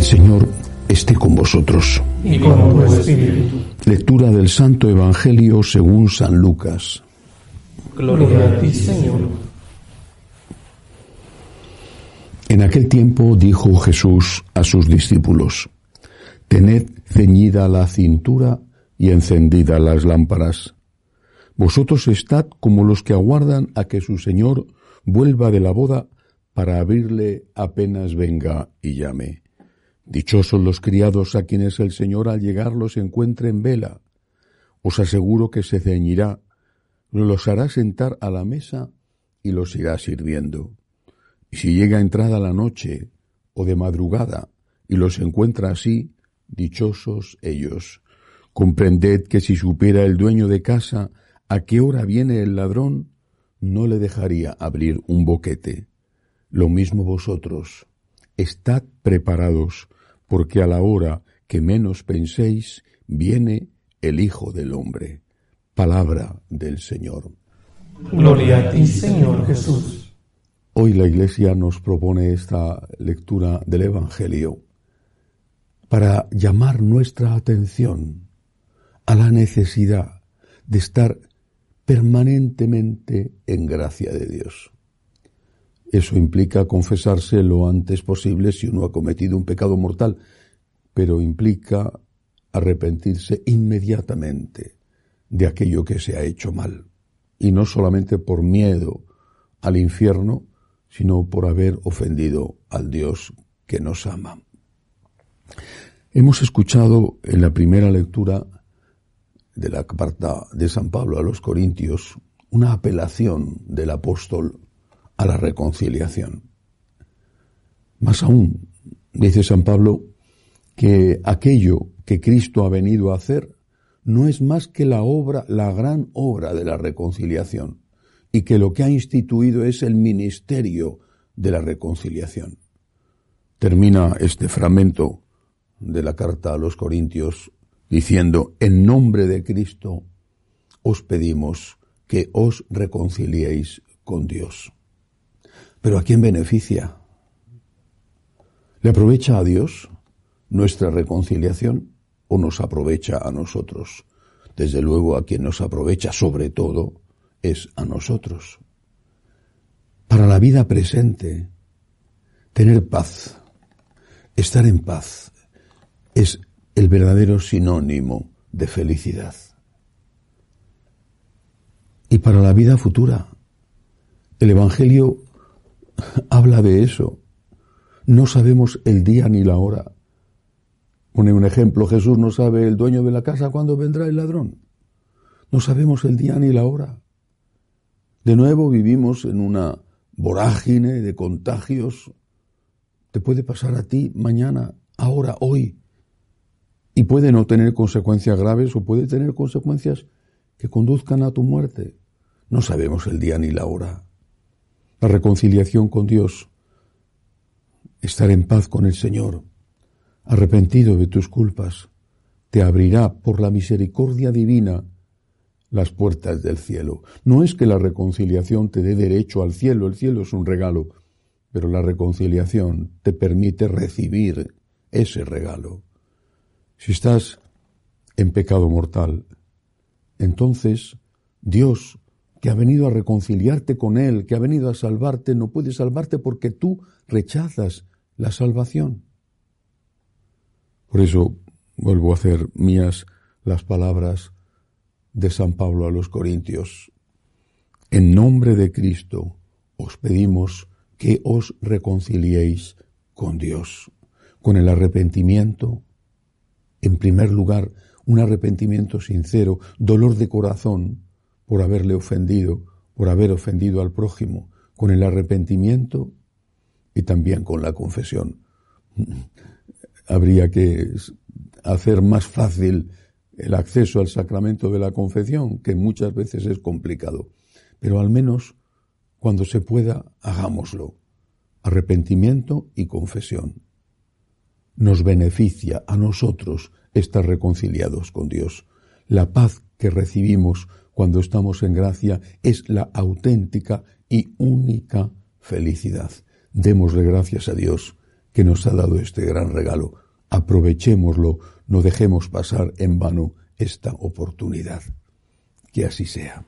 El Señor esté con vosotros. Y con tu espíritu. Lectura del Santo Evangelio según San Lucas. Gloria a ti, Señor. En aquel tiempo dijo Jesús a sus discípulos, Tened ceñida la cintura y encendida las lámparas. Vosotros estad como los que aguardan a que su Señor vuelva de la boda para abrirle apenas venga y llame. Dichosos los criados a quienes el Señor al llegar los encuentre en vela. Os aseguro que se ceñirá, los hará sentar a la mesa y los irá sirviendo. Y si llega entrada la noche o de madrugada y los encuentra así, dichosos ellos. Comprended que si supiera el dueño de casa a qué hora viene el ladrón, no le dejaría abrir un boquete. Lo mismo vosotros. Estad preparados, porque a la hora que menos penséis, viene el Hijo del Hombre. Palabra del Señor. Gloria a ti, Señor Jesús. Hoy la Iglesia nos propone esta lectura del Evangelio para llamar nuestra atención a la necesidad de estar permanentemente en gracia de Dios. Eso implica confesarse lo antes posible si uno ha cometido un pecado mortal, pero implica arrepentirse inmediatamente de aquello que se ha hecho mal, y no solamente por miedo al infierno, sino por haber ofendido al Dios que nos ama. Hemos escuchado en la primera lectura de la carta de San Pablo a los Corintios una apelación del apóstol a la reconciliación. Más aún, dice San Pablo, que aquello que Cristo ha venido a hacer no es más que la obra, la gran obra de la reconciliación, y que lo que ha instituido es el ministerio de la reconciliación. Termina este fragmento de la carta a los Corintios diciendo, en nombre de Cristo os pedimos que os reconciliéis con Dios. Pero ¿a quién beneficia? ¿Le aprovecha a Dios nuestra reconciliación o nos aprovecha a nosotros? Desde luego a quien nos aprovecha sobre todo es a nosotros. Para la vida presente, tener paz, estar en paz, es el verdadero sinónimo de felicidad. Y para la vida futura, el Evangelio habla de eso. No sabemos el día ni la hora. Pone un ejemplo, Jesús no sabe el dueño de la casa cuándo vendrá el ladrón. No sabemos el día ni la hora. De nuevo vivimos en una vorágine de contagios. Te puede pasar a ti mañana, ahora, hoy. Y puede no tener consecuencias graves o puede tener consecuencias que conduzcan a tu muerte. No sabemos el día ni la hora la reconciliación con Dios, estar en paz con el Señor, arrepentido de tus culpas, te abrirá por la misericordia divina las puertas del cielo. No es que la reconciliación te dé derecho al cielo, el cielo es un regalo, pero la reconciliación te permite recibir ese regalo. Si estás en pecado mortal, entonces Dios que ha venido a reconciliarte con Él, que ha venido a salvarte, no puede salvarte porque tú rechazas la salvación. Por eso vuelvo a hacer mías las palabras de San Pablo a los Corintios. En nombre de Cristo os pedimos que os reconciliéis con Dios, con el arrepentimiento, en primer lugar, un arrepentimiento sincero, dolor de corazón, por haberle ofendido, por haber ofendido al prójimo, con el arrepentimiento y también con la confesión. Habría que hacer más fácil el acceso al sacramento de la confesión, que muchas veces es complicado. Pero al menos, cuando se pueda, hagámoslo. Arrepentimiento y confesión. Nos beneficia a nosotros estar reconciliados con Dios. La paz que recibimos cuando estamos en gracia es la auténtica y única felicidad. Démosle gracias a Dios que nos ha dado este gran regalo. Aprovechémoslo, no dejemos pasar en vano esta oportunidad. Que así sea.